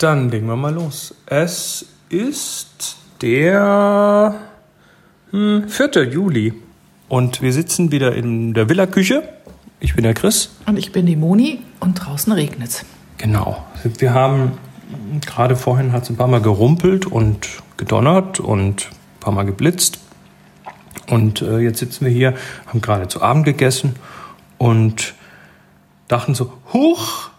Dann legen wir mal los. Es ist der hm, 4. Juli und wir sitzen wieder in der Villa-Küche. Ich bin der Chris. Und ich bin die Moni und draußen regnet's. Genau. Wir haben gerade vorhin hat es ein paar Mal gerumpelt und gedonnert und ein paar Mal geblitzt. Und äh, jetzt sitzen wir hier, haben gerade zu Abend gegessen und dachten so, huch,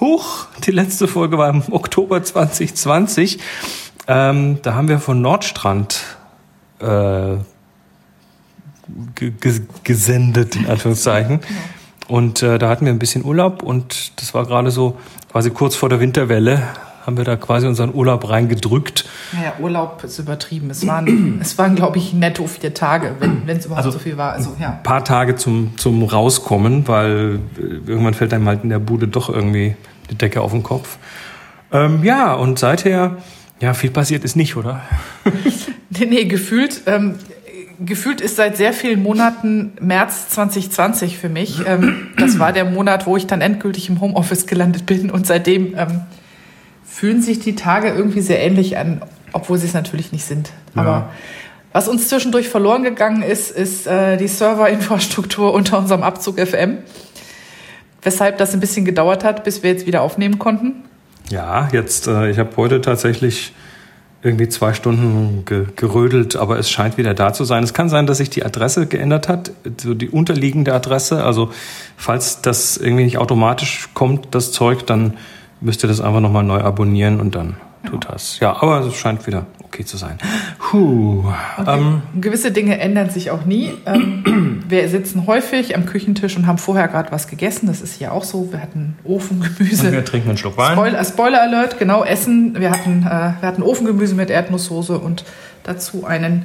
huch, die letzte Folge war im Oktober 2020. Ähm, da haben wir von Nordstrand äh, gesendet, in Anführungszeichen. Genau. Und äh, da hatten wir ein bisschen Urlaub und das war gerade so quasi kurz vor der Winterwelle haben wir da quasi unseren Urlaub reingedrückt. Naja, Urlaub ist übertrieben. Es waren, es waren glaube ich, netto vier Tage, wenn es überhaupt also so viel war. Also, ja. Ein paar Tage zum, zum Rauskommen, weil äh, irgendwann fällt einem halt in der Bude doch irgendwie die Decke auf den Kopf. Ähm, ja, und seither, ja, viel passiert ist nicht, oder? nee, nee, gefühlt. Ähm, gefühlt ist seit sehr vielen Monaten März 2020 für mich. Ähm, das war der Monat, wo ich dann endgültig im Homeoffice gelandet bin und seitdem ähm, fühlen sich die Tage irgendwie sehr ähnlich an, obwohl sie es natürlich nicht sind. Ja. Aber was uns zwischendurch verloren gegangen ist, ist äh, die Serverinfrastruktur unter unserem Abzug FM. Weshalb das ein bisschen gedauert hat, bis wir jetzt wieder aufnehmen konnten. Ja, jetzt, äh, ich habe heute tatsächlich irgendwie zwei Stunden ge gerödelt, aber es scheint wieder da zu sein. Es kann sein, dass sich die Adresse geändert hat, so die unterliegende Adresse. Also falls das irgendwie nicht automatisch kommt, das Zeug, dann müsst ihr das einfach nochmal neu abonnieren und dann tut das. Ja, aber es scheint wieder okay zu sein. Puh. Okay. Ähm, Gewisse Dinge ändern sich auch nie. Ähm, wir sitzen häufig am Küchentisch und haben vorher gerade was gegessen. Das ist hier auch so. Wir hatten Ofengemüse. Und wir trinken einen Schluck Wein. Spoiler, Spoiler Alert, genau, Essen. Wir hatten, äh, wir hatten Ofengemüse mit Erdnusssoße und dazu einen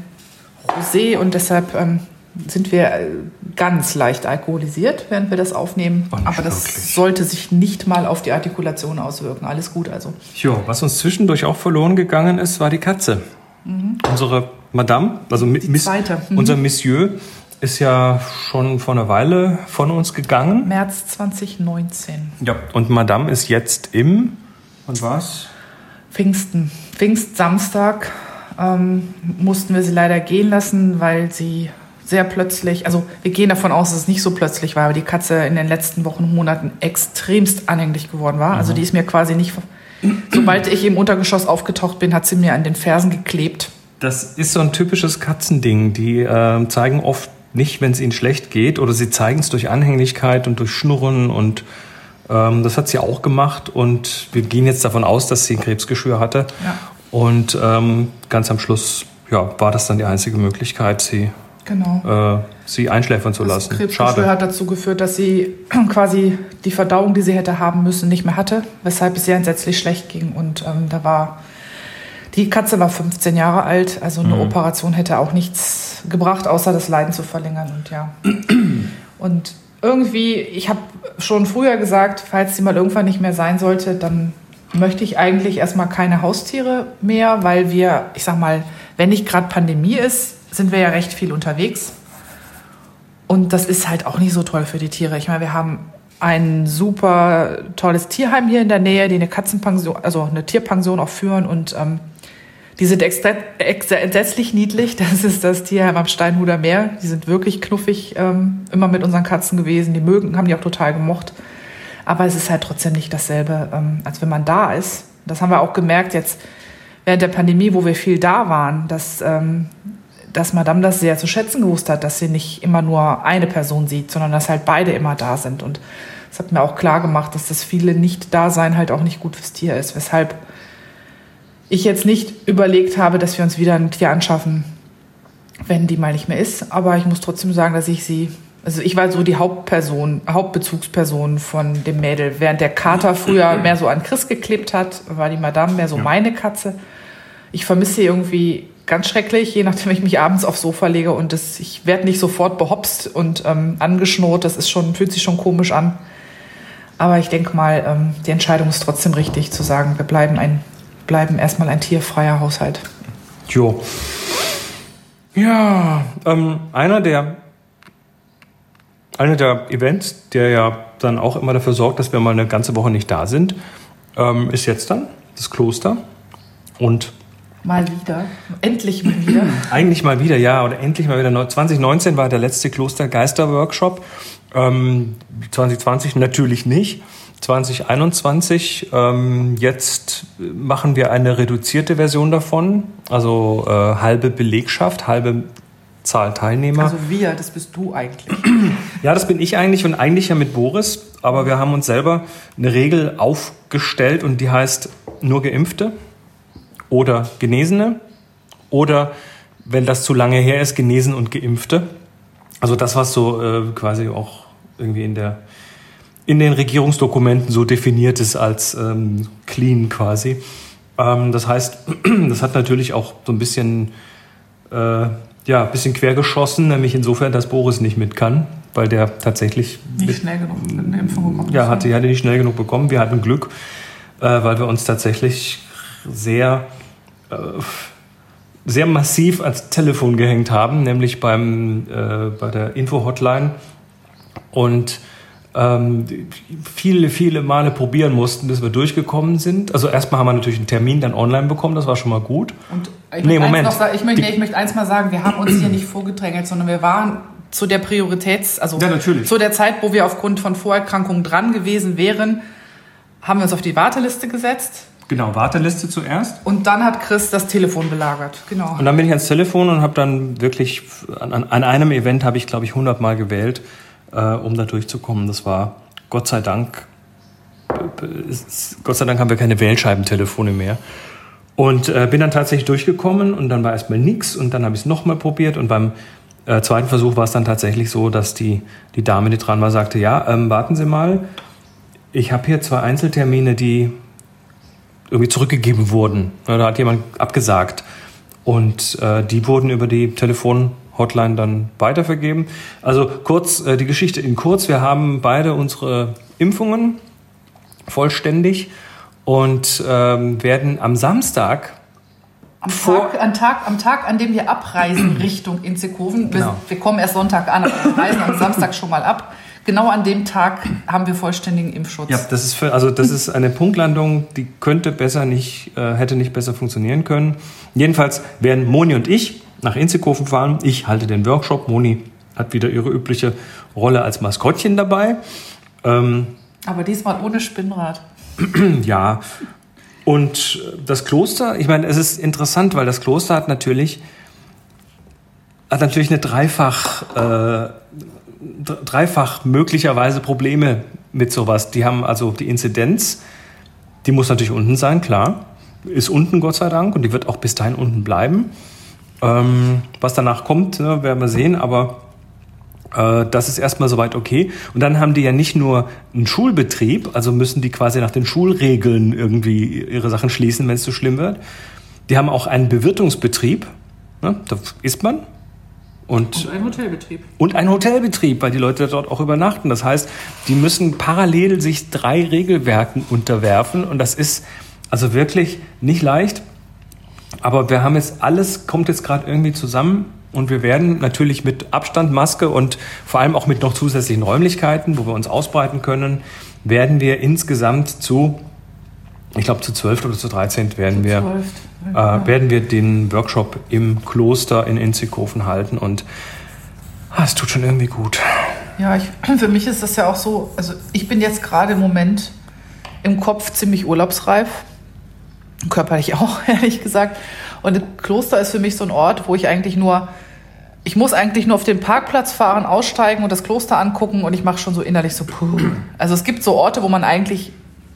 Rosé und deshalb ähm, sind wir äh, ganz leicht alkoholisiert, während wir das aufnehmen. Oh, Aber das wirklich. sollte sich nicht mal auf die Artikulation auswirken. Alles gut also. Jo, was uns zwischendurch auch verloren gegangen ist, war die Katze. Mhm. Unsere Madame, also Miss, mhm. unser Monsieur, ist ja schon vor einer Weile von uns gegangen. März 2019. Ja, und Madame ist jetzt im, und was? Pfingsten. Pfingstsamstag ähm, mussten wir sie leider gehen lassen, weil sie sehr plötzlich, also wir gehen davon aus, dass es nicht so plötzlich war, aber die Katze in den letzten Wochen und Monaten extremst anhänglich geworden war. Also mhm. die ist mir quasi nicht, sobald ich im Untergeschoss aufgetaucht bin, hat sie mir an den Fersen geklebt. Das ist so ein typisches Katzending. Die äh, zeigen oft nicht, wenn es ihnen schlecht geht, oder sie zeigen es durch Anhänglichkeit und durch Schnurren und ähm, das hat sie auch gemacht und wir gehen jetzt davon aus, dass sie ein Krebsgeschwür hatte. Ja. Und ähm, ganz am Schluss ja, war das dann die einzige Möglichkeit, sie genau. äh, sie einschläfern zu lassen. Das Krebsgeschwür hat dazu geführt, dass sie quasi die Verdauung, die sie hätte haben müssen, nicht mehr hatte, weshalb es ihr entsetzlich schlecht ging. Und ähm, da war die Katze war 15 Jahre alt, also eine mhm. Operation hätte auch nichts gebracht, außer das Leiden zu verlängern. Und ja. Und irgendwie, ich habe schon früher gesagt, falls sie mal irgendwann nicht mehr sein sollte, dann möchte ich eigentlich erstmal keine Haustiere mehr, weil wir, ich sag mal, wenn nicht gerade Pandemie ist, sind wir ja recht viel unterwegs. Und das ist halt auch nicht so toll für die Tiere. Ich meine, wir haben ein super tolles Tierheim hier in der Nähe, die eine Katzenpension, also eine Tierpension auch führen und ähm, die sind entsetzlich niedlich. Das ist das Tierheim am Steinhuder Meer. Die sind wirklich knuffig ähm, immer mit unseren Katzen gewesen. Die mögen, haben die auch total gemocht. Aber es ist halt trotzdem nicht dasselbe, ähm, als wenn man da ist. Das haben wir auch gemerkt jetzt während der Pandemie, wo wir viel da waren, dass ähm, dass Madame das sehr zu schätzen gewusst hat, dass sie nicht immer nur eine Person sieht, sondern dass halt beide immer da sind. Und es hat mir auch klar gemacht, dass das viele Nicht-Dasein halt auch nicht gut fürs Tier ist. Weshalb ich jetzt nicht überlegt habe, dass wir uns wieder ein Tier anschaffen, wenn die mal nicht mehr ist. Aber ich muss trotzdem sagen, dass ich sie, also ich war so die Hauptperson, Hauptbezugsperson von dem Mädel. Während der Kater früher mehr so an Chris geklebt hat, war die Madame mehr so meine Katze. Ich vermisse sie irgendwie ganz schrecklich, je nachdem ich mich abends aufs Sofa lege und das, ich werde nicht sofort behopst und ähm, angeschnurrt. Das ist schon, fühlt sich schon komisch an. Aber ich denke mal, ähm, die Entscheidung ist trotzdem richtig, zu sagen, wir bleiben ein, bleiben erstmal ein tierfreier Haushalt. Jo. Ja, ähm, einer der einer der Events, der ja dann auch immer dafür sorgt, dass wir mal eine ganze Woche nicht da sind, ähm, ist jetzt dann das Kloster. Und Mal wieder. Endlich mal wieder. Eigentlich mal wieder, ja. Oder endlich mal wieder. 2019 war der letzte Klostergeister-Workshop. Ähm, 2020 natürlich nicht. 2021. Ähm, jetzt machen wir eine reduzierte Version davon. Also äh, halbe Belegschaft, halbe Zahl Teilnehmer. Also wir, das bist du eigentlich. Ja, das bin ich eigentlich und eigentlich ja mit Boris. Aber wir haben uns selber eine Regel aufgestellt und die heißt nur Geimpfte oder Genesene oder, wenn das zu lange her ist, Genesen und Geimpfte. Also das, was so äh, quasi auch irgendwie in der in den Regierungsdokumenten so definiert ist als ähm, clean quasi. Ähm, das heißt, das hat natürlich auch so ein bisschen äh, ja, ein bisschen quergeschossen, nämlich insofern, dass Boris nicht mit kann, weil der tatsächlich nicht schnell genug eine Impfung bekommen Ja, hatte, hatte nicht schnell genug bekommen. Wir hatten Glück, äh, weil wir uns tatsächlich sehr äh, sehr massiv ans Telefon gehängt haben, nämlich beim, äh, bei der Info-Hotline und ähm, viele, viele Male probieren mussten, bis wir durchgekommen sind. Also erstmal haben wir natürlich einen Termin dann online bekommen, das war schon mal gut. Und ich, nee, Moment. Noch, ich, möchte, nee, ich möchte eins mal sagen, wir haben uns hier nicht vorgedrängelt, sondern wir waren zu der Prioritäts, also ja, zu der Zeit, wo wir aufgrund von Vorerkrankungen dran gewesen wären, haben wir uns auf die Warteliste gesetzt Genau, Warteliste zuerst. Und dann hat Chris das Telefon belagert. Genau. Und dann bin ich ans Telefon und habe dann wirklich an, an einem Event habe ich glaube ich 100 Mal gewählt, äh, um da durchzukommen. Das war Gott sei Dank. Gott sei Dank haben wir keine Wählscheibentelefone mehr. Und äh, bin dann tatsächlich durchgekommen und dann war erstmal nichts und dann habe ich es nochmal probiert und beim äh, zweiten Versuch war es dann tatsächlich so, dass die, die Dame, die dran war, sagte, ja, ähm, warten Sie mal, ich habe hier zwei Einzeltermine, die irgendwie zurückgegeben wurden. Da hat jemand abgesagt. Und äh, die wurden über die Telefon-Hotline dann weitervergeben. Also kurz, äh, die Geschichte in kurz. Wir haben beide unsere Impfungen vollständig und ähm, werden am Samstag am Tag, am, Tag, am Tag, an dem wir abreisen Richtung genau. wir, wir, kommen erst Sonntag an, aber wir reisen am Samstag schon mal ab, genau an dem Tag haben wir vollständigen Impfschutz. Ja, das ist für, also das ist eine Punktlandung, die könnte besser nicht, äh, hätte nicht besser funktionieren können. Jedenfalls werden Moni und ich nach Inzighofen fahren. Ich halte den Workshop. Moni hat wieder ihre übliche Rolle als Maskottchen dabei. Ähm, Aber diesmal ohne Spinnrad. ja. Und das Kloster, ich meine, es ist interessant, weil das Kloster hat natürlich hat natürlich eine dreifach äh, dreifach möglicherweise Probleme mit sowas. Die haben also die Inzidenz, die muss natürlich unten sein, klar. Ist unten, Gott sei Dank, und die wird auch bis dahin unten bleiben. Ähm, was danach kommt, ne, werden wir sehen, aber äh, das ist erstmal soweit okay. Und dann haben die ja nicht nur einen Schulbetrieb, also müssen die quasi nach den Schulregeln irgendwie ihre Sachen schließen, wenn es zu so schlimm wird. Die haben auch einen Bewirtungsbetrieb, ne, da isst man, und, und, ein Hotelbetrieb. Und ein Hotelbetrieb, weil die Leute dort auch übernachten. Das heißt, die müssen parallel sich drei Regelwerken unterwerfen. Und das ist also wirklich nicht leicht. Aber wir haben jetzt alles, kommt jetzt gerade irgendwie zusammen. Und wir werden natürlich mit Abstand, Maske und vor allem auch mit noch zusätzlichen Räumlichkeiten, wo wir uns ausbreiten können, werden wir insgesamt zu ich glaube zu 12 oder zu 13 werden wir, äh, werden wir den Workshop im Kloster in Inzighofen halten und ah, es tut schon irgendwie gut. Ja, ich, für mich ist das ja auch so, also ich bin jetzt gerade im Moment im Kopf ziemlich urlaubsreif, körperlich auch, ehrlich gesagt. Und das Kloster ist für mich so ein Ort, wo ich eigentlich nur, ich muss eigentlich nur auf den Parkplatz fahren, aussteigen und das Kloster angucken und ich mache schon so innerlich so, puh. Also es gibt so Orte, wo man eigentlich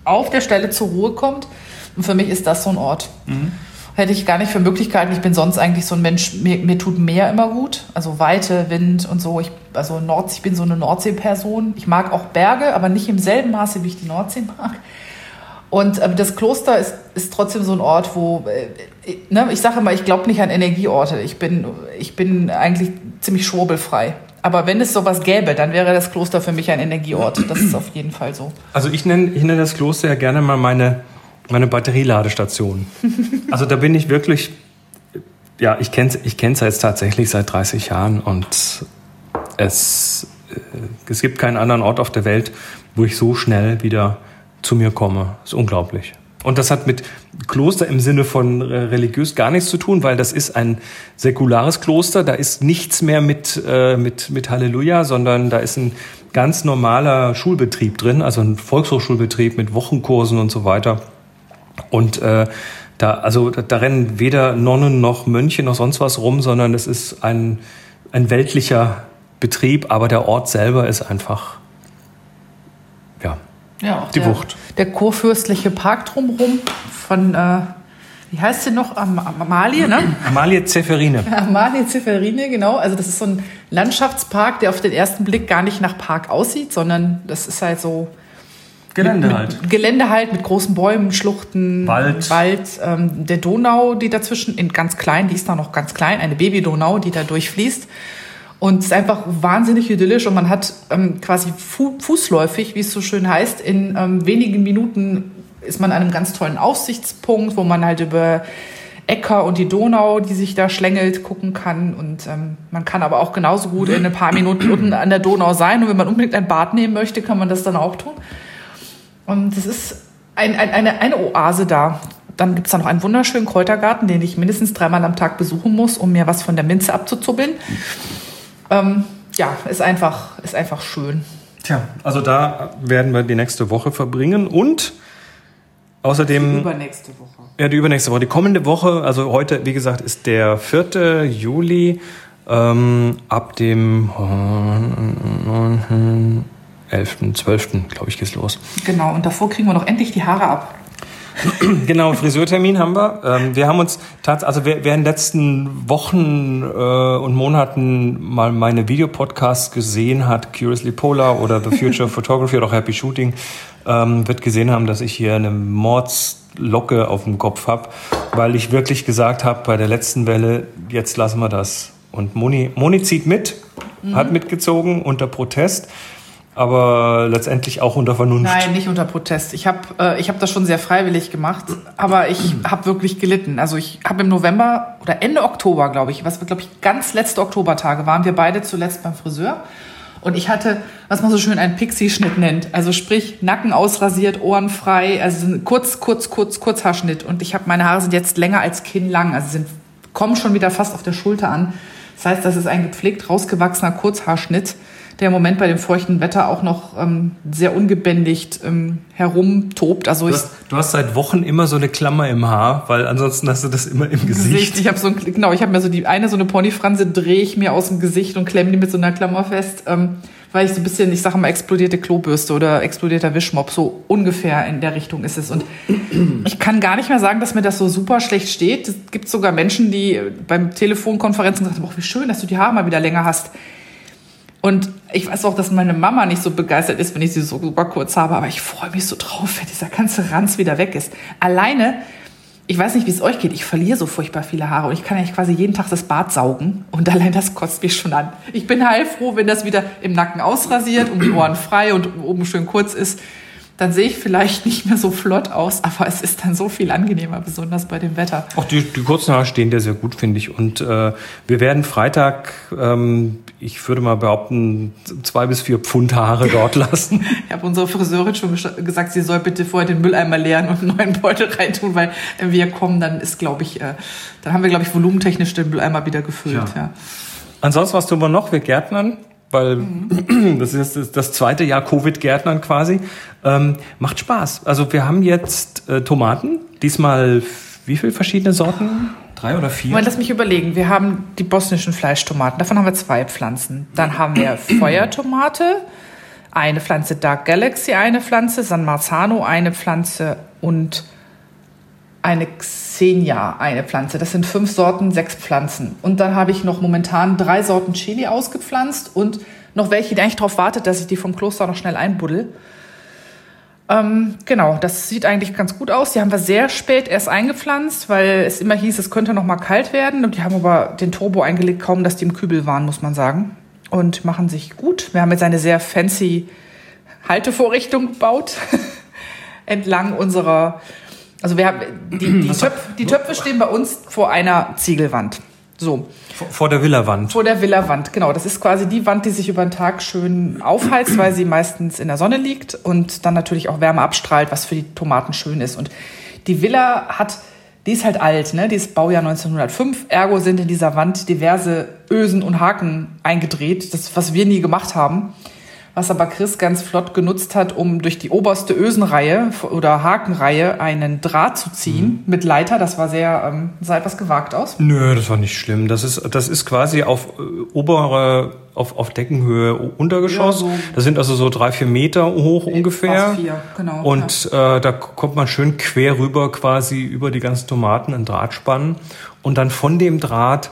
auf der Stelle zur Ruhe kommt. Und für mich ist das so ein Ort. Mhm. Hätte ich gar nicht für Möglichkeiten. Ich bin sonst eigentlich so ein Mensch, mir, mir tut Meer immer gut. Also Weite, Wind und so. Ich, also Nordsee, ich bin so eine Nordsee-Person. Ich mag auch Berge, aber nicht im selben Maße, wie ich die Nordsee mag. Und äh, das Kloster ist, ist trotzdem so ein Ort, wo, äh, ne, ich sage immer, ich glaube nicht an Energieorte. Ich bin, ich bin eigentlich ziemlich schwurbelfrei. Aber wenn es sowas gäbe, dann wäre das Kloster für mich ein Energieort. Das ist auf jeden Fall so. Also ich nenne, ich nenne das Kloster ja gerne mal meine, meine Batterieladestation. also da bin ich wirklich, ja, ich kenne es ich kenn's jetzt tatsächlich seit 30 Jahren und es, äh, es gibt keinen anderen Ort auf der Welt, wo ich so schnell wieder zu mir komme. Ist unglaublich. Und das hat mit Kloster im Sinne von religiös gar nichts zu tun, weil das ist ein säkulares Kloster. Da ist nichts mehr mit, äh, mit, mit Halleluja, sondern da ist ein ganz normaler Schulbetrieb drin, also ein Volkshochschulbetrieb mit Wochenkursen und so weiter. Und äh, da, also da, rennen weder Nonnen noch Mönche noch sonst was rum, sondern es ist ein, ein weltlicher Betrieb, aber der Ort selber ist einfach ja, ja die der, Wucht. Der kurfürstliche Park drumherum von, äh, wie heißt sie noch? Am, Amalie, ne? Amalie Zeferine. Amalie Zeferine, genau. Also das ist so ein Landschaftspark, der auf den ersten Blick gar nicht nach Park aussieht, sondern das ist halt so Gelände mit, halt. Gelände halt mit großen Bäumen, Schluchten, Wald, Wald ähm, der Donau, die dazwischen in ganz klein, die ist da noch ganz klein, eine Baby-Donau, die da durchfließt. Und es ist einfach wahnsinnig idyllisch und man hat ähm, quasi fu fußläufig, wie es so schön heißt, in ähm, wenigen Minuten ist man an einem ganz tollen Aussichtspunkt, wo man halt über Äcker und die Donau, die sich da schlängelt, gucken kann. Und ähm, man kann aber auch genauso gut in ein paar Minuten unten an der Donau sein. Und wenn man unbedingt ein Bad nehmen möchte, kann man das dann auch tun. Und es ist ein, ein, eine, eine Oase da. Dann gibt es da noch einen wunderschönen Kräutergarten, den ich mindestens dreimal am Tag besuchen muss, um mir was von der Minze abzuzubbeln. Ähm, ja, ist einfach, ist einfach schön. Tja, also da werden wir die nächste Woche verbringen und außerdem. Die übernächste Woche. Ja, die übernächste Woche. Die kommende Woche, also heute, wie gesagt, ist der 4. Juli. Ähm, ab dem 11., 12., glaube ich, geht's los. Genau, und davor kriegen wir noch endlich die Haare ab. genau, Friseurtermin haben wir. Ähm, wir haben uns tatsächlich, also wer, wer in den letzten Wochen äh, und Monaten mal meine Videopodcasts gesehen hat, Curiously Polar oder The Future of Photography oder auch Happy Shooting, ähm, wird gesehen haben, dass ich hier eine Mordslocke auf dem Kopf habe, weil ich wirklich gesagt habe bei der letzten Welle, jetzt lassen wir das. Und Moni, Moni zieht mit, mhm. hat mitgezogen unter Protest aber letztendlich auch unter Vernunft. Nein, nicht unter Protest. Ich habe äh, ich hab das schon sehr freiwillig gemacht, aber ich habe wirklich gelitten. Also ich habe im November oder Ende Oktober, glaube ich, was glaube ich ganz letzte Oktobertage waren wir beide zuletzt beim Friseur und ich hatte, was man so schön einen Pixie-Schnitt nennt, also sprich Nacken ausrasiert, Ohren frei, also kurz, kurz, kurz, Kurzhaarschnitt und ich habe meine Haare sind jetzt länger als kinnlang, also sind kommen schon wieder fast auf der Schulter an. Das heißt, das ist ein gepflegt rausgewachsener Kurzhaarschnitt der im Moment bei dem feuchten Wetter auch noch ähm, sehr ungebändigt ähm, herumtobt. Also du, hast, du hast seit Wochen immer so eine Klammer im Haar, weil ansonsten hast du das immer im Gesicht. Gesicht. Ich habe so ein, genau, ich habe mir so die eine so eine Ponyfranse drehe ich mir aus dem Gesicht und klemme die mit so einer Klammer fest, ähm, weil ich so ein bisschen, ich sage mal explodierte Klobürste oder explodierter Wischmopp so ungefähr in der Richtung ist es und ich kann gar nicht mehr sagen, dass mir das so super schlecht steht. Es gibt sogar Menschen, die beim Telefonkonferenzen sagen, oh, wie schön, dass du die Haare mal wieder länger hast. Und ich weiß auch, dass meine Mama nicht so begeistert ist, wenn ich sie so super kurz habe, aber ich freue mich so drauf, wenn dieser ganze Ranz wieder weg ist. Alleine, ich weiß nicht, wie es euch geht, ich verliere so furchtbar viele Haare und ich kann ja quasi jeden Tag das Bad saugen und allein das kotzt mich schon an. Ich bin heilfroh, wenn das wieder im Nacken ausrasiert, um die Ohren frei und oben schön kurz ist dann sehe ich vielleicht nicht mehr so flott aus, aber es ist dann so viel angenehmer, besonders bei dem Wetter. Auch die, die kurzen Haare stehen dir sehr gut, finde ich. Und äh, wir werden Freitag, ähm, ich würde mal behaupten, zwei bis vier Pfund Haare dort lassen. ich habe unsere Friseurin schon gesagt, sie soll bitte vorher den Mülleimer leeren und einen neuen Beutel reintun, weil wenn wir kommen, dann ist, glaube ich, äh, dann haben wir, glaube ich, volumentechnisch den Mülleimer wieder gefüllt. Ja. ja. Ansonsten, was tun wir noch? Wir Gärtnern weil mhm. das ist das zweite Jahr Covid-Gärtnern quasi. Ähm, macht Spaß. Also wir haben jetzt äh, Tomaten, diesmal wie viele verschiedene Sorten? Drei oder vier? Moment, lass mich überlegen. Wir haben die bosnischen Fleischtomaten, davon haben wir zwei Pflanzen. Dann haben wir Feuertomate, eine Pflanze Dark Galaxy, eine Pflanze, San Marzano, eine Pflanze und eine Xenia, eine Pflanze. Das sind fünf Sorten, sechs Pflanzen. Und dann habe ich noch momentan drei Sorten Chili ausgepflanzt und noch welche, die eigentlich darauf wartet, dass ich die vom Kloster noch schnell einbuddel. Ähm, genau, das sieht eigentlich ganz gut aus. Die haben wir sehr spät erst eingepflanzt, weil es immer hieß, es könnte noch mal kalt werden. Und die haben aber den Turbo eingelegt, kaum dass die im Kübel waren, muss man sagen. Und machen sich gut. Wir haben jetzt eine sehr fancy Haltevorrichtung gebaut entlang unserer also wir haben die, die, Töpf, die Töpfe stehen bei uns vor einer Ziegelwand. So. Vor der Villa-Wand. Vor der Villa-Wand, genau. Das ist quasi die Wand, die sich über den Tag schön aufheizt, weil sie meistens in der Sonne liegt und dann natürlich auch Wärme abstrahlt, was für die Tomaten schön ist. Und die Villa hat, die ist halt alt, ne? Die ist Baujahr 1905. Ergo sind in dieser Wand diverse Ösen und Haken eingedreht. Das, was wir nie gemacht haben was aber Chris ganz flott genutzt hat, um durch die oberste Ösenreihe oder Hakenreihe einen Draht zu ziehen mhm. mit Leiter. Das war sehr, ähm, sah etwas gewagt aus. Nö, das war nicht schlimm. Das ist, das ist quasi auf äh, obere, auf, auf Deckenhöhe Untergeschoss. Ja, so das sind also so drei, vier Meter hoch ungefähr. Fast vier, genau. Und ja. äh, da kommt man schön quer rüber quasi über die ganzen Tomaten einen Draht spannen und dann von dem Draht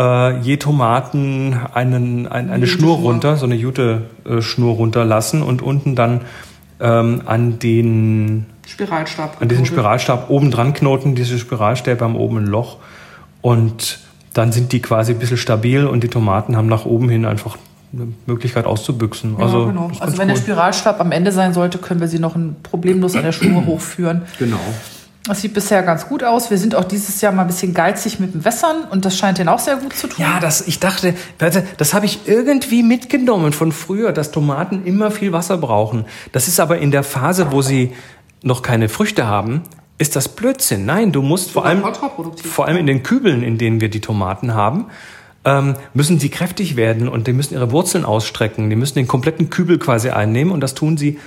äh, je Tomaten einen, ein, eine Schnur runter, so eine Jute-Schnur runterlassen und unten dann ähm, an den Spiralstab. An diesen Spiralstab oben dran knoten, diese Spiralstäbe haben oben ein Loch und dann sind die quasi ein bisschen stabil und die Tomaten haben nach oben hin einfach eine Möglichkeit auszubüchsen. Ja, also, genau. also wenn cool. der Spiralstab am Ende sein sollte, können wir sie noch problemlos an der Schnur hochführen. Genau. Das sieht bisher ganz gut aus. Wir sind auch dieses Jahr mal ein bisschen geizig mit dem Wässern und das scheint denen auch sehr gut zu tun. Ja, das, ich dachte, das habe ich irgendwie mitgenommen von früher, dass Tomaten immer viel Wasser brauchen. Das ist aber in der Phase, wo sie noch keine Früchte haben, ist das Blödsinn. Nein, du musst vor allem, vor allem in den Kübeln, in denen wir die Tomaten haben, ähm, müssen sie kräftig werden und die müssen ihre Wurzeln ausstrecken. Die müssen den kompletten Kübel quasi einnehmen und das tun sie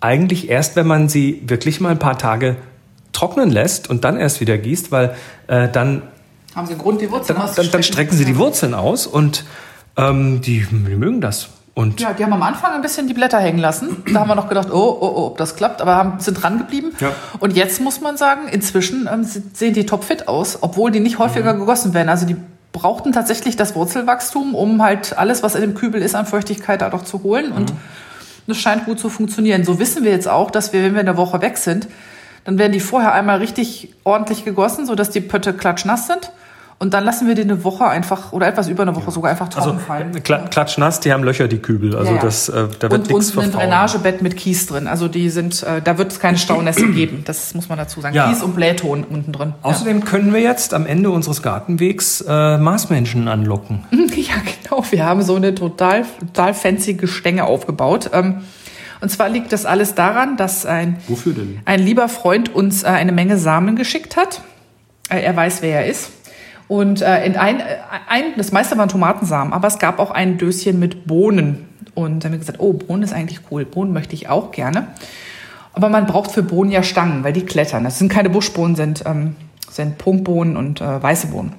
eigentlich erst, wenn man sie wirklich mal ein paar Tage trocknen lässt und dann erst wieder gießt, weil äh, dann haben sie Grund, die Wurzeln dann, dann, dann strecken sie die Wurzeln aus und ähm, die, die mögen das. Und ja, die haben am Anfang ein bisschen die Blätter hängen lassen. Da haben wir noch gedacht, oh, oh, oh, ob das klappt, aber haben, sind dran geblieben. Ja. Und jetzt muss man sagen, inzwischen ähm, sehen die topfit aus, obwohl die nicht häufiger mhm. gegossen werden. Also die brauchten tatsächlich das Wurzelwachstum, um halt alles, was in dem Kübel ist, an Feuchtigkeit da doch zu holen. Und mhm. das scheint gut zu funktionieren. So wissen wir jetzt auch, dass wir, wenn wir in der Woche weg sind, dann werden die vorher einmal richtig ordentlich gegossen, sodass die Pötte klatschnass sind. Und dann lassen wir die eine Woche einfach oder etwas über eine Woche sogar einfach trocken also, fallen. Kla klatschnass, die haben Löcher, die Kübel. Also ja, ja. das, äh, da wird nichts Und ein Drainagebett mit Kies drin. Also die sind, äh, da wird es keine Staunässe geben. Das muss man dazu sagen. Ja. Kies und Blähton unten drin. Außerdem können wir jetzt am Ende unseres Gartenwegs äh, Marsmenschen anlocken. Ja, genau. Wir haben so eine total, total fancy Gestänge aufgebaut. Ähm, und zwar liegt das alles daran, dass ein, Wofür denn? ein lieber Freund uns äh, eine Menge Samen geschickt hat. Äh, er weiß, wer er ist. Und äh, in ein, äh, ein, das meiste waren Tomatensamen, aber es gab auch ein Döschen mit Bohnen. Und dann haben wir gesagt, oh, Bohnen ist eigentlich cool. Bohnen möchte ich auch gerne. Aber man braucht für Bohnen ja Stangen, weil die klettern. Das sind keine Buschbohnen, sind, ähm, sind Prunkbohnen und äh, weiße Bohnen.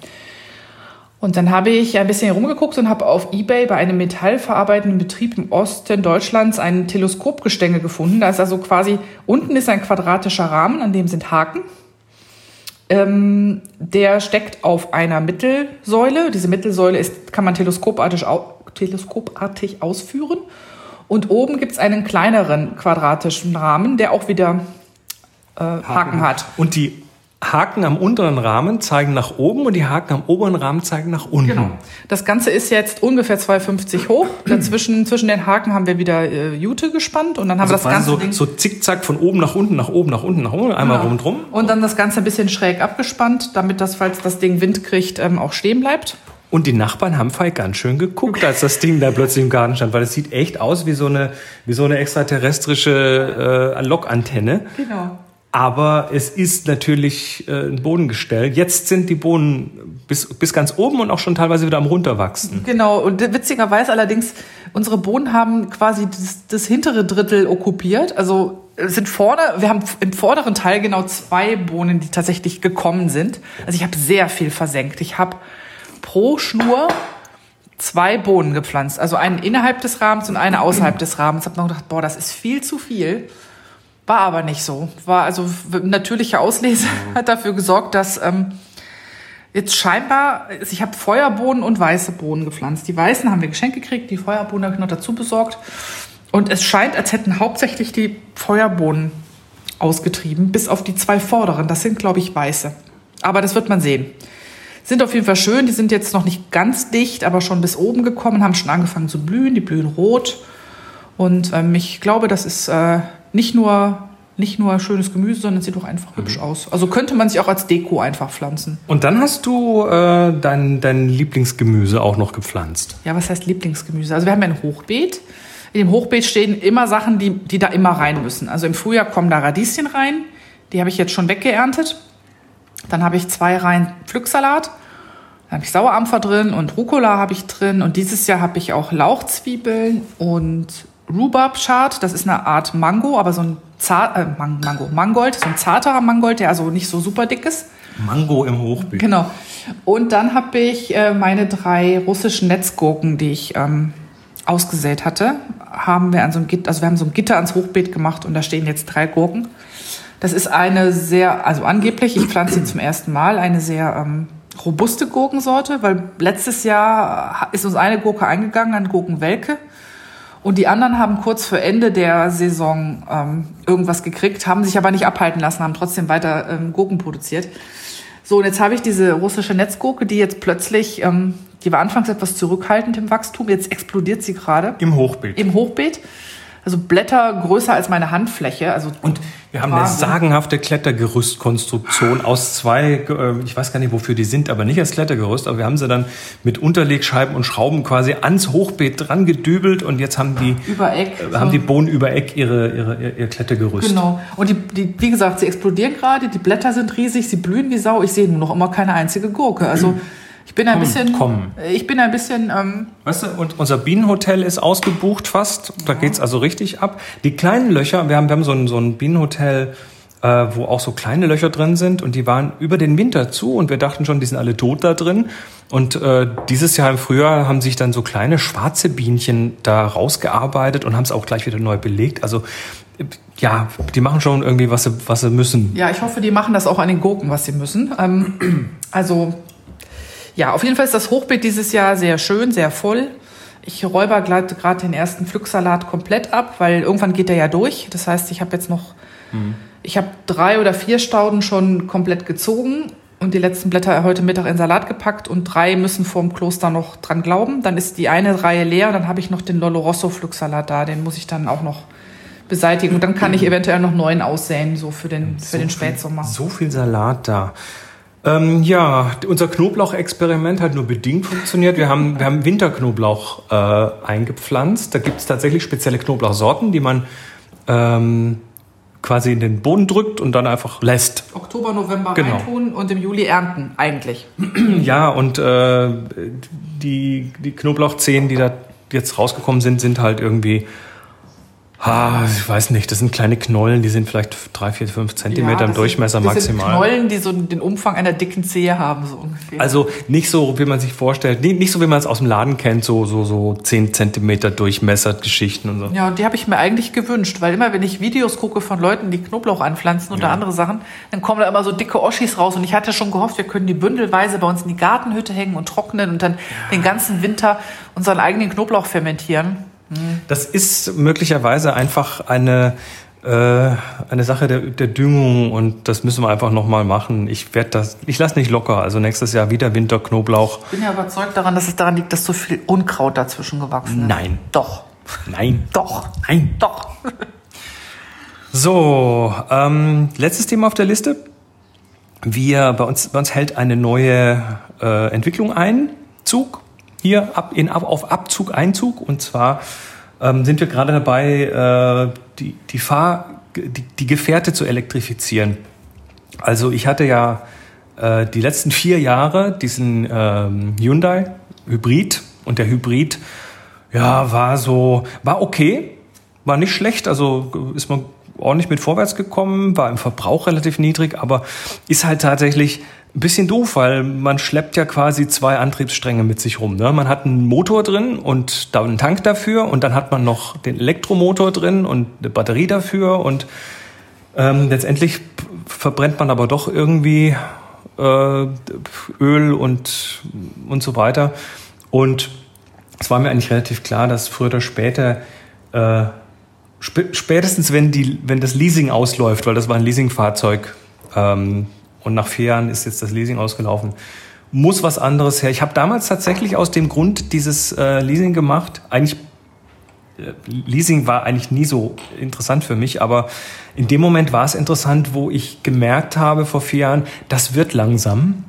Und dann habe ich ein bisschen rumgeguckt und habe auf Ebay bei einem metallverarbeitenden Betrieb im Osten Deutschlands ein Teleskopgestänge gefunden. Da ist also quasi, unten ist ein quadratischer Rahmen, an dem sind Haken. Ähm, der steckt auf einer Mittelsäule. Diese Mittelsäule ist, kann man teleskopartig, teleskopartig ausführen. Und oben gibt es einen kleineren quadratischen Rahmen, der auch wieder äh, Haken. Haken hat. Und die Haken am unteren Rahmen zeigen nach oben und die Haken am oberen Rahmen zeigen nach unten. Genau. Das Ganze ist jetzt ungefähr 2,50 hoch. Dazwischen zwischen den Haken haben wir wieder äh, Jute gespannt und dann haben also wir das Ganze so, Ding so zickzack von oben nach unten, nach oben, nach unten, nach oben, einmal genau. rundrum. Und dann das Ganze ein bisschen schräg abgespannt, damit das, falls das Ding Wind kriegt, ähm, auch stehen bleibt. Und die Nachbarn haben voll ganz schön geguckt, als das Ding da plötzlich im Garten stand, weil es sieht echt aus wie so eine, wie so eine extraterrestrische äh, Lokantenne. Genau. Aber es ist natürlich äh, ein Bodengestell. Jetzt sind die Bohnen bis, bis ganz oben und auch schon teilweise wieder am runterwachsen. Genau. Und witzigerweise allerdings, unsere Bohnen haben quasi das, das hintere Drittel okkupiert. Also sind vorne, wir haben im vorderen Teil genau zwei Bohnen, die tatsächlich gekommen sind. Also ich habe sehr viel versenkt. Ich habe pro Schnur zwei Bohnen gepflanzt. Also einen innerhalb des Rahmens und eine außerhalb des Rahmens. Ich habe noch gedacht, boah, das ist viel zu viel. War aber nicht so. War also natürliche Auslese mhm. hat dafür gesorgt, dass ähm, jetzt scheinbar, ich habe Feuerbohnen und weiße Bohnen gepflanzt. Die weißen haben wir geschenkt gekriegt, die Feuerbohnen habe ich noch dazu besorgt. Und es scheint, als hätten hauptsächlich die Feuerbohnen ausgetrieben, bis auf die zwei vorderen. Das sind, glaube ich, weiße. Aber das wird man sehen. Sind auf jeden Fall schön. Die sind jetzt noch nicht ganz dicht, aber schon bis oben gekommen, haben schon angefangen zu blühen. Die blühen rot. Und ähm, ich glaube, das ist äh, nicht nur nicht nur schönes Gemüse, sondern es sieht auch einfach mhm. hübsch aus. Also könnte man sich auch als Deko einfach pflanzen. Und dann hast du äh, dein, dein Lieblingsgemüse auch noch gepflanzt. Ja, was heißt Lieblingsgemüse? Also wir haben ein Hochbeet. In dem Hochbeet stehen immer Sachen, die, die da immer rein müssen. Also im Frühjahr kommen da Radieschen rein, Die habe ich jetzt schon weggeerntet. Dann habe ich zwei Reihen Pflücksalat. Dann habe ich Sauerampfer drin und Rucola habe ich drin. Und dieses Jahr habe ich auch Lauchzwiebeln und Rhubarb-Chard. Das ist eine Art Mango, aber so ein zart, äh, Mango, Mangold, so ein zarterer Mangold, der also nicht so super dick ist. Mango im Hochbeet. Genau. Und dann habe ich äh, meine drei russischen Netzgurken, die ich ähm, ausgesät hatte, haben wir an so ein Gitter, also wir haben so ein Gitter ans Hochbeet gemacht und da stehen jetzt drei Gurken. Das ist eine sehr, also angeblich, ich pflanze sie zum ersten Mal, eine sehr ähm, robuste Gurkensorte, weil letztes Jahr ist uns eine Gurke eingegangen an Gurkenwelke. Und die anderen haben kurz vor Ende der Saison ähm, irgendwas gekriegt, haben sich aber nicht abhalten lassen, haben trotzdem weiter ähm, Gurken produziert. So, und jetzt habe ich diese russische Netzgurke, die jetzt plötzlich, ähm, die war anfangs etwas zurückhaltend im Wachstum, jetzt explodiert sie gerade. Im Hochbeet. Im Hochbeet also Blätter größer als meine Handfläche. Also und wir haben eine sagenhafte Klettergerüstkonstruktion aus zwei, äh, ich weiß gar nicht, wofür die sind, aber nicht als Klettergerüst, aber wir haben sie dann mit Unterlegscheiben und Schrauben quasi ans Hochbeet dran gedübelt und jetzt haben die über Eck, äh, haben so. die Bohnen über Eck ihre, ihre, ihr Klettergerüst. Genau. Und die, die, wie gesagt, sie explodieren gerade, die Blätter sind riesig, sie blühen wie Sau. Ich sehe nur noch immer keine einzige Gurke. Also ich bin ein bisschen. Komm. Ich bin ein bisschen. Ähm weißt du, und unser Bienenhotel ist ausgebucht fast. Da ja. geht's also richtig ab. Die kleinen Löcher, wir haben, wir haben so ein, so ein Bienenhotel, äh, wo auch so kleine Löcher drin sind und die waren über den Winter zu und wir dachten schon, die sind alle tot da drin. Und äh, dieses Jahr im Frühjahr haben sich dann so kleine schwarze Bienchen da rausgearbeitet und haben es auch gleich wieder neu belegt. Also ja, die machen schon irgendwie, was sie, was sie müssen. Ja, ich hoffe, die machen das auch an den Gurken, was sie müssen. Ähm, also ja, auf jeden Fall ist das Hochbeet dieses Jahr sehr schön, sehr voll. Ich räuber gerade den ersten Pflücksalat komplett ab, weil irgendwann geht der ja durch. Das heißt, ich habe jetzt noch, mhm. ich habe drei oder vier Stauden schon komplett gezogen und die letzten Blätter heute Mittag in Salat gepackt und drei müssen vorm Kloster noch dran glauben. Dann ist die eine Reihe leer und dann habe ich noch den Lolo Rosso Pflücksalat da. Den muss ich dann auch noch beseitigen. Und dann kann ich eventuell noch neuen aussäen, so für den, für so den Spätsommer. Viel, so viel Salat da. Ähm, ja, unser Knoblauchexperiment hat nur bedingt funktioniert. Wir haben, wir haben Winterknoblauch äh, eingepflanzt. Da gibt es tatsächlich spezielle Knoblauchsorten, die man ähm, quasi in den Boden drückt und dann einfach lässt. Oktober, November genau. reintun und im Juli ernten, eigentlich. Ja, und äh, die, die Knoblauchzehen, die da jetzt rausgekommen sind, sind halt irgendwie Ah, ich weiß nicht, das sind kleine Knollen, die sind vielleicht drei, vier, fünf Zentimeter ja, im Durchmesser sind, das maximal. Sind Knollen, die so den Umfang einer dicken Zehe haben, so ungefähr. Also nicht so, wie man sich vorstellt, nicht, so, wie man es aus dem Laden kennt, so, so, so zehn Zentimeter Durchmesser Geschichten und so. Ja, und die habe ich mir eigentlich gewünscht, weil immer, wenn ich Videos gucke von Leuten, die Knoblauch anpflanzen oder ja. andere Sachen, dann kommen da immer so dicke Oschis raus und ich hatte schon gehofft, wir können die bündelweise bei uns in die Gartenhütte hängen und trocknen und dann den ganzen Winter unseren eigenen Knoblauch fermentieren. Das ist möglicherweise einfach eine, äh, eine Sache der, der Düngung und das müssen wir einfach nochmal machen. Ich werde das, ich lasse nicht locker. Also nächstes Jahr wieder Winterknoblauch. Ich bin ja überzeugt daran, dass es daran liegt, dass so viel Unkraut dazwischen gewachsen ist. Nein. Doch. Nein. Doch. Nein. Doch. so, ähm, letztes Thema auf der Liste. Wir, bei uns, bei uns hält eine neue äh, Entwicklung ein. Zug hier ab, in, auf Abzug, Einzug. Und zwar ähm, sind wir gerade dabei, äh, die, die, Fahr, die, die Gefährte zu elektrifizieren. Also ich hatte ja äh, die letzten vier Jahre diesen ähm, Hyundai Hybrid und der Hybrid ja war so war okay, war nicht schlecht, also ist man ordentlich mit vorwärts gekommen, war im Verbrauch relativ niedrig, aber ist halt tatsächlich ein bisschen doof, weil man schleppt ja quasi zwei Antriebsstränge mit sich rum. Ne? Man hat einen Motor drin und da einen Tank dafür und dann hat man noch den Elektromotor drin und eine Batterie dafür und ähm, letztendlich verbrennt man aber doch irgendwie äh, Öl und, und so weiter. Und es war mir eigentlich relativ klar, dass früher oder später äh, spätestens wenn die wenn das Leasing ausläuft, weil das war ein Leasingfahrzeug, ähm, und nach vier Jahren ist jetzt das Leasing ausgelaufen. Muss was anderes her. Ich habe damals tatsächlich aus dem Grund dieses äh, Leasing gemacht. Eigentlich äh, Leasing war eigentlich nie so interessant für mich, aber in dem Moment war es interessant, wo ich gemerkt habe vor vier Jahren, das wird langsam.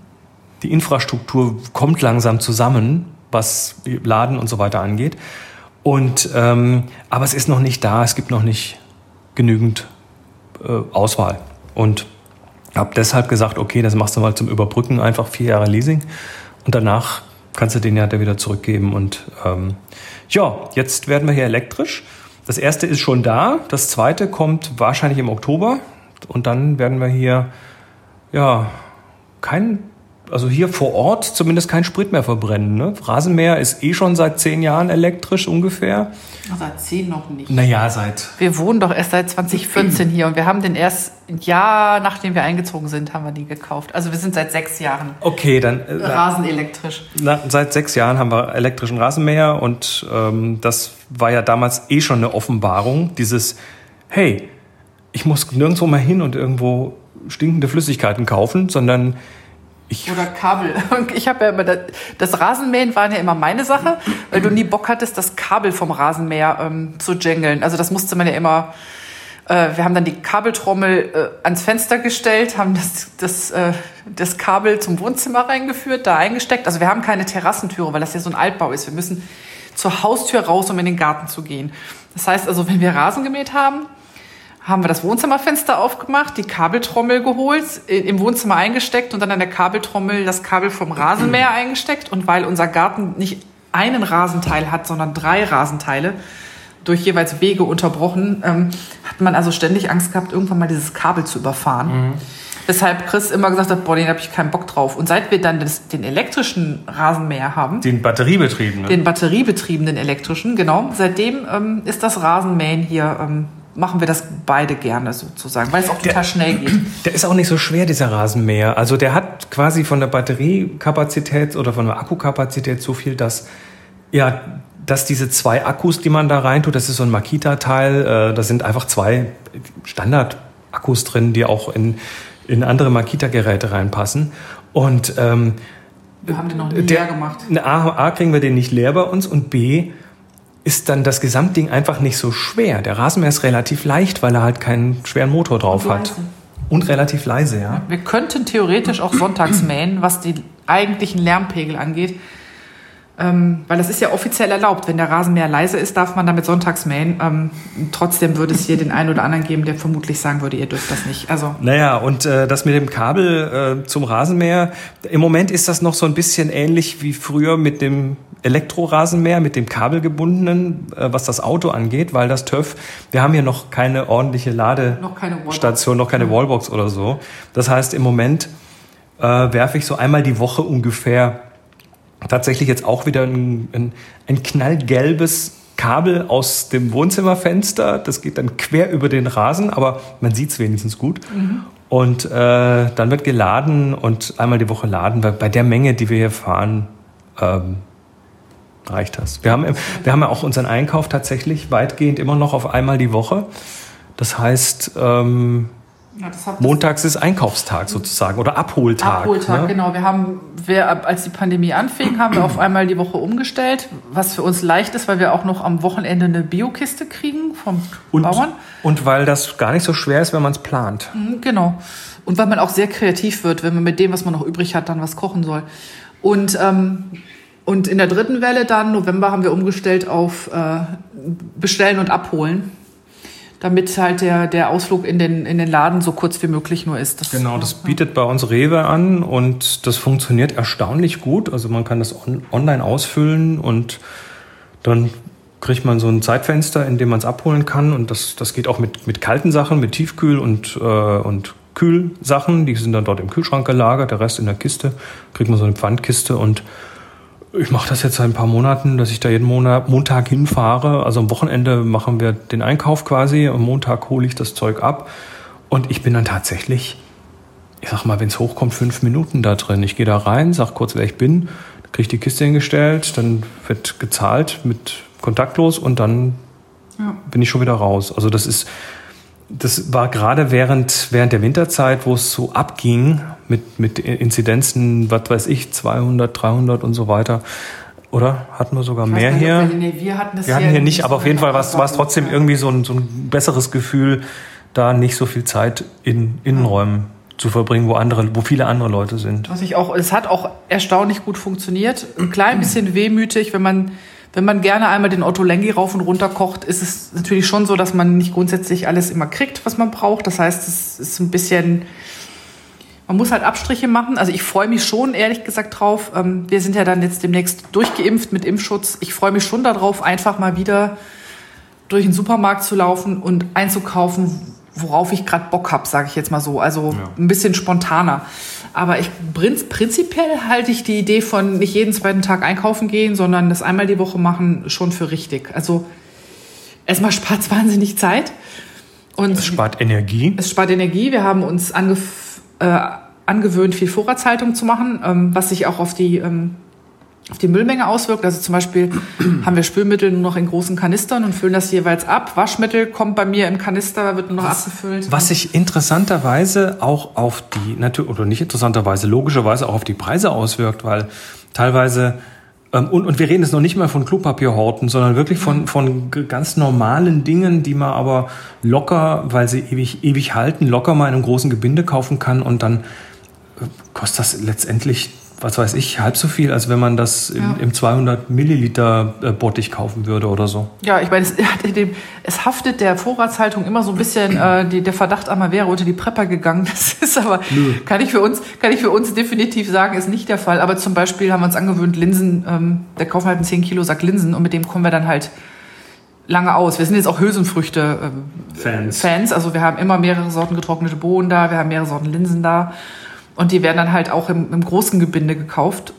Die Infrastruktur kommt langsam zusammen, was Laden und so weiter angeht. Und ähm, aber es ist noch nicht da. Es gibt noch nicht genügend äh, Auswahl. Und habe deshalb gesagt, okay, das machst du mal zum Überbrücken, einfach vier Jahre Leasing. Und danach kannst du den ja wieder zurückgeben. Und ähm, ja, jetzt werden wir hier elektrisch. Das erste ist schon da. Das zweite kommt wahrscheinlich im Oktober. Und dann werden wir hier ja kein also hier vor Ort zumindest kein Sprit mehr verbrennen. Ne? Rasenmäher ist eh schon seit zehn Jahren elektrisch ungefähr. Seit zehn noch nicht. Naja, seit. Wir wohnen doch erst seit 2014 hier und wir haben den erst ein Jahr, nachdem wir eingezogen sind, haben wir die gekauft. Also wir sind seit sechs Jahren. Okay, dann. Äh, Rasenelektrisch. Na, seit sechs Jahren haben wir elektrischen Rasenmäher und ähm, das war ja damals eh schon eine Offenbarung. Dieses, hey, ich muss nirgendwo mal hin und irgendwo stinkende Flüssigkeiten kaufen, sondern ich Oder Kabel. Ich habe ja immer das, das, Rasenmähen war ja immer meine Sache, weil du nie Bock hattest, das Kabel vom Rasenmäher ähm, zu jangeln. Also das musste man ja immer. Äh, wir haben dann die Kabeltrommel äh, ans Fenster gestellt, haben das, das, äh, das Kabel zum Wohnzimmer reingeführt, da eingesteckt. Also wir haben keine Terrassentüre, weil das ja so ein Altbau ist. Wir müssen zur Haustür raus, um in den Garten zu gehen. Das heißt also, wenn wir Rasen gemäht haben, haben wir das Wohnzimmerfenster aufgemacht, die Kabeltrommel geholt, im Wohnzimmer eingesteckt und dann an der Kabeltrommel das Kabel vom Rasenmäher eingesteckt. Und weil unser Garten nicht einen Rasenteil hat, sondern drei Rasenteile, durch jeweils Wege unterbrochen, ähm, hat man also ständig Angst gehabt, irgendwann mal dieses Kabel zu überfahren. Mhm. Weshalb Chris immer gesagt hat, boah, den habe ich keinen Bock drauf. Und seit wir dann das, den elektrischen Rasenmäher haben. Den batteriebetriebenen. Den batteriebetriebenen elektrischen, genau. Seitdem ähm, ist das Rasenmähen hier ähm, machen wir das beide gerne sozusagen, weil es auch total schnell geht. Der ist auch nicht so schwer, dieser Rasenmäher. Also der hat quasi von der Batteriekapazität oder von der Akkukapazität so viel, dass ja, dass diese zwei Akkus, die man da reintut, das ist so ein Makita-Teil, äh, da sind einfach zwei Standard-Akkus drin, die auch in, in andere Makita-Geräte reinpassen. Und ähm, wir haben den noch nie der, leer gemacht. A, A kriegen wir den nicht leer bei uns und B ist dann das Gesamtding einfach nicht so schwer. Der Rasenmäher ist relativ leicht, weil er halt keinen schweren Motor drauf hat. Und relativ leise, ja. Wir könnten theoretisch auch sonntags mähen, was den eigentlichen Lärmpegel angeht. Ähm, weil das ist ja offiziell erlaubt. Wenn der Rasenmäher leise ist, darf man damit sonntags mähen. Ähm, trotzdem würde es hier den einen oder anderen geben, der vermutlich sagen würde, ihr dürft das nicht. Also naja, und äh, das mit dem Kabel äh, zum Rasenmäher, im Moment ist das noch so ein bisschen ähnlich wie früher mit dem Elektrorasenmäher, mit dem kabelgebundenen, äh, was das Auto angeht, weil das TÜV, wir haben hier noch keine ordentliche Ladestation, noch keine, Wallbox oder so. Das heißt, im Moment äh, werfe ich so einmal die Woche ungefähr tatsächlich jetzt auch wieder ein, ein, ein knallgelbes Kabel aus dem Wohnzimmerfenster. Das geht dann quer über den Rasen, aber man sieht es wenigstens gut. Mhm. Und äh, dann wird geladen und einmal die Woche laden. Weil bei der Menge, die wir hier fahren, ähm, reicht das. Wir haben, wir haben ja auch unseren Einkauf tatsächlich weitgehend immer noch auf einmal die Woche. Das heißt, ähm, ja, Montags ist Einkaufstag sozusagen oder Abholtag. Abholtag, ne? genau. Wir haben, wir, als die Pandemie anfing, haben wir auf einmal die Woche umgestellt, was für uns leicht ist, weil wir auch noch am Wochenende eine Biokiste kriegen vom und, Bauern. Und weil das gar nicht so schwer ist, wenn man es plant. Mhm, genau. Und weil man auch sehr kreativ wird, wenn man mit dem, was man noch übrig hat, dann was kochen soll. Und ähm, und in der dritten Welle dann, November, haben wir umgestellt auf äh, Bestellen und Abholen damit halt der, der Ausflug in den, in den Laden so kurz wie möglich nur ist. Das, genau, das bietet bei uns Rewe an und das funktioniert erstaunlich gut. Also man kann das on, online ausfüllen und dann kriegt man so ein Zeitfenster, in dem man es abholen kann. Und das, das geht auch mit, mit kalten Sachen, mit Tiefkühl und, äh, und Kühlsachen. Die sind dann dort im Kühlschrank gelagert, der Rest in der Kiste. Kriegt man so eine Pfandkiste und ich mache das jetzt seit ein paar Monaten, dass ich da jeden Monat, Montag hinfahre. Also am Wochenende machen wir den Einkauf quasi. Am Montag hole ich das Zeug ab. Und ich bin dann tatsächlich, ich sag mal, wenn es hochkommt, fünf Minuten da drin. Ich gehe da rein, sag kurz, wer ich bin, kriege die Kiste hingestellt, dann wird gezahlt mit kontaktlos und dann ja. bin ich schon wieder raus. Also das ist, das war gerade während, während der Winterzeit, wo es so abging mit, mit Inzidenzen, was weiß ich, 200, 300 und so weiter. Oder hatten wir sogar mehr nicht, hier? Nee, wir hatten es wir hatten hier nicht, aber auf jeden Fall war es trotzdem irgendwie so ein, so ein besseres Gefühl, da nicht so viel Zeit in Innenräumen zu verbringen, wo andere, wo viele andere Leute sind. Was ich auch, es hat auch erstaunlich gut funktioniert. Ein klein bisschen wehmütig, wenn man wenn man gerne einmal den Otto Lengi rauf und runter kocht, ist es natürlich schon so, dass man nicht grundsätzlich alles immer kriegt, was man braucht. Das heißt, es ist ein bisschen, man muss halt Abstriche machen. Also ich freue mich schon, ehrlich gesagt, drauf. Ähm, wir sind ja dann jetzt demnächst durchgeimpft mit Impfschutz. Ich freue mich schon darauf, einfach mal wieder durch den Supermarkt zu laufen und einzukaufen, worauf ich gerade Bock habe, sage ich jetzt mal so. Also ja. ein bisschen spontaner. Aber ich, prinzipiell halte ich die Idee von nicht jeden zweiten Tag einkaufen gehen, sondern das einmal die Woche machen schon für richtig. Also erstmal spart es wahnsinnig Zeit. Und es spart Energie. Es spart Energie. Wir haben uns äh, angewöhnt, viel Vorratshaltung zu machen, ähm, was sich auch auf die ähm, auf die Müllmenge auswirkt. Also zum Beispiel haben wir Spülmittel nur noch in großen Kanistern und füllen das jeweils ab. Waschmittel kommt bei mir im Kanister, wird nur noch was, abgefüllt. Was sich interessanterweise auch auf die, oder nicht interessanterweise, logischerweise auch auf die Preise auswirkt, weil teilweise ähm, und, und wir reden jetzt noch nicht mal von Klopapierhorten, sondern wirklich von, mhm. von ganz normalen Dingen, die man aber locker, weil sie ewig, ewig halten, locker mal in einem großen Gebinde kaufen kann und dann äh, kostet das letztendlich was weiß ich, halb so viel, als wenn man das ja. im, im 200 Milliliter äh, Bottich kaufen würde oder so. Ja, ich meine, es, es, haftet der Vorratshaltung immer so ein bisschen äh, die, der Verdacht einmal wäre unter die Prepper gegangen. Das ist aber, Nö. kann ich für uns, kann ich für uns definitiv sagen, ist nicht der Fall. Aber zum Beispiel haben wir uns angewöhnt, Linsen, ähm, der kaufen halt einen 10 Kilo Sack Linsen und mit dem kommen wir dann halt lange aus. Wir sind jetzt auch Hülsenfrüchte ähm, Fans. Fans. Also wir haben immer mehrere Sorten getrocknete Bohnen da, wir haben mehrere Sorten Linsen da. Und die werden dann halt auch im, im großen Gebinde gekauft,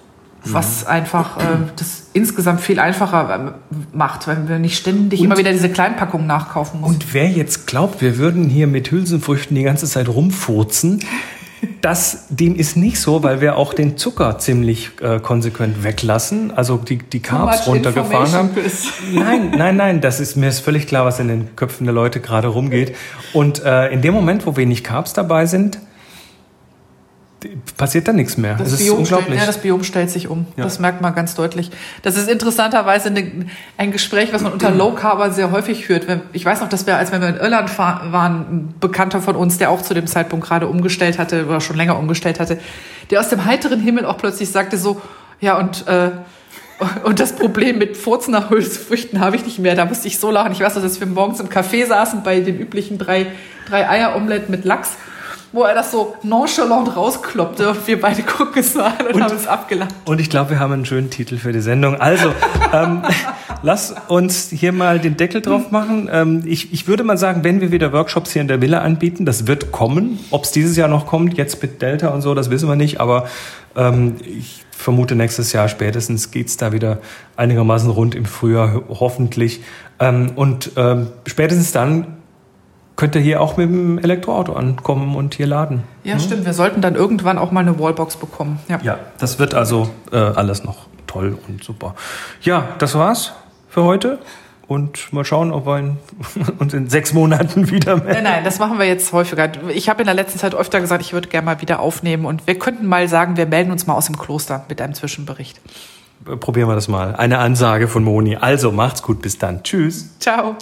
was mhm. einfach äh, das insgesamt viel einfacher äh, macht, weil wir nicht ständig und, immer wieder diese Kleinpackungen nachkaufen müssen. Und wer jetzt glaubt, wir würden hier mit Hülsenfrüchten die ganze Zeit rumfurzen, das, dem ist nicht so, weil wir auch den Zucker ziemlich äh, konsequent weglassen, also die, die Carbs runtergefahren haben. Nein, nein, nein, das ist mir ist völlig klar, was in den Köpfen der Leute gerade rumgeht. Und äh, in dem Moment, wo wenig Carbs dabei sind, passiert da nichts mehr. Das, das ist unglaublich. Stellt, ja, das Biom stellt sich um. Ja. Das merkt man ganz deutlich. Das ist interessanterweise eine, ein Gespräch, was man unter Low Carb sehr häufig führt. Ich weiß noch, dass wir, als wir in Irland waren, ein Bekannter von uns, der auch zu dem Zeitpunkt gerade umgestellt hatte oder schon länger umgestellt hatte, der aus dem heiteren Himmel auch plötzlich sagte so, ja und äh, und das Problem mit Furzen nach Hülsenfrüchten habe ich nicht mehr. Da musste ich so lachen. Ich weiß noch, dass wir morgens im Café saßen bei den üblichen drei, drei Eier-Omelette mit Lachs wo er das so nonchalant rauskloppte. Und wir beide gucken es an und, und haben es abgelacht. Und ich glaube, wir haben einen schönen Titel für die Sendung. Also, ähm, lass uns hier mal den Deckel drauf machen. Ähm, ich, ich würde mal sagen, wenn wir wieder Workshops hier in der Villa anbieten, das wird kommen. Ob es dieses Jahr noch kommt, jetzt mit Delta und so, das wissen wir nicht. Aber ähm, ich vermute, nächstes Jahr spätestens geht's da wieder einigermaßen rund im Frühjahr, hoffentlich. Ähm, und ähm, spätestens dann könnt ihr hier auch mit dem Elektroauto ankommen und hier laden. Ja, hm? stimmt. Wir sollten dann irgendwann auch mal eine Wallbox bekommen. Ja, ja das wird also äh, alles noch toll und super. Ja, das war's für heute. Und mal schauen, ob wir uns in sechs Monaten wieder melden. Nein, nein, das machen wir jetzt häufiger. Ich habe in der letzten Zeit öfter gesagt, ich würde gerne mal wieder aufnehmen. Und wir könnten mal sagen, wir melden uns mal aus dem Kloster mit einem Zwischenbericht. Probieren wir das mal. Eine Ansage von Moni. Also macht's gut, bis dann. Tschüss. Ciao.